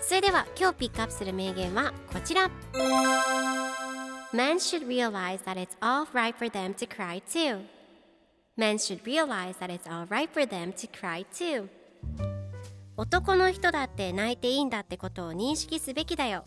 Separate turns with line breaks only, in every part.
それでは今日ピックアップする名言はこちら。Men should realize that it's all right for them to cry too. Men should realize that it's all right for them to cry too. 男の人だって泣いていいんだってことを認識すべきだよ。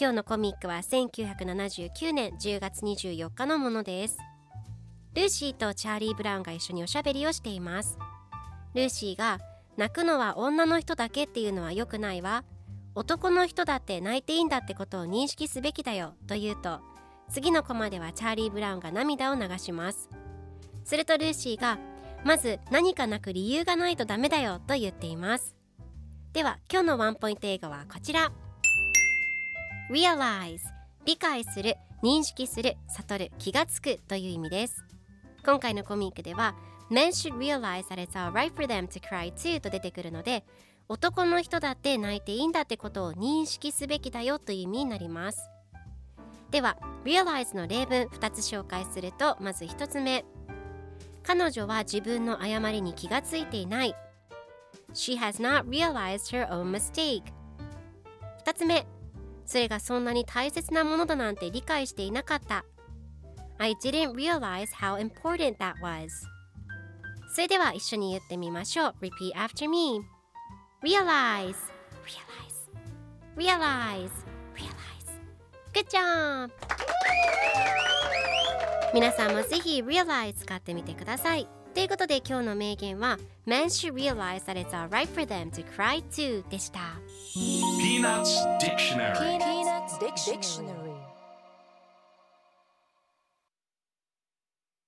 今日のコミックは1979年10月24日のものです。ルーシーとチャーリー・ブラウンが一緒におしゃべりをしています。ルーシーが泣くのは女の人だけっていうのは良くないわ。男の人だって泣いていいんだってことを認識すべきだよと言うと次のコマではチャーリー・ブラウンが涙を流します。するとルーシーがまず何かなく理由がないとダメだよと言っています。では今日のワンポイント英語はこちら。Realize 理解する認識する悟る気がつくという意味です。今回のコミックでは Men should realize that it's alright for them to cry too と出てくるので男の人だって泣いていいんだってことを認識すべきだよという意味になります。では realize の例文2つ紹介するとまず1つ目。彼女は自分の誤りに気がついていない。She has not realized her own mistake 2つ目。それがそんなに大切なものだなんて理解していなかった。I didn't realize how important that was それでは一緒に言ってみましょう Repeat after me Realize Realize Realize Realize Good job! 皆さんもぜひ Realize 使ってみてくださいということで今日の名言は Men should realize that it's alright for them to cry too でした
Peanuts Dictionary
Peanuts Dictionary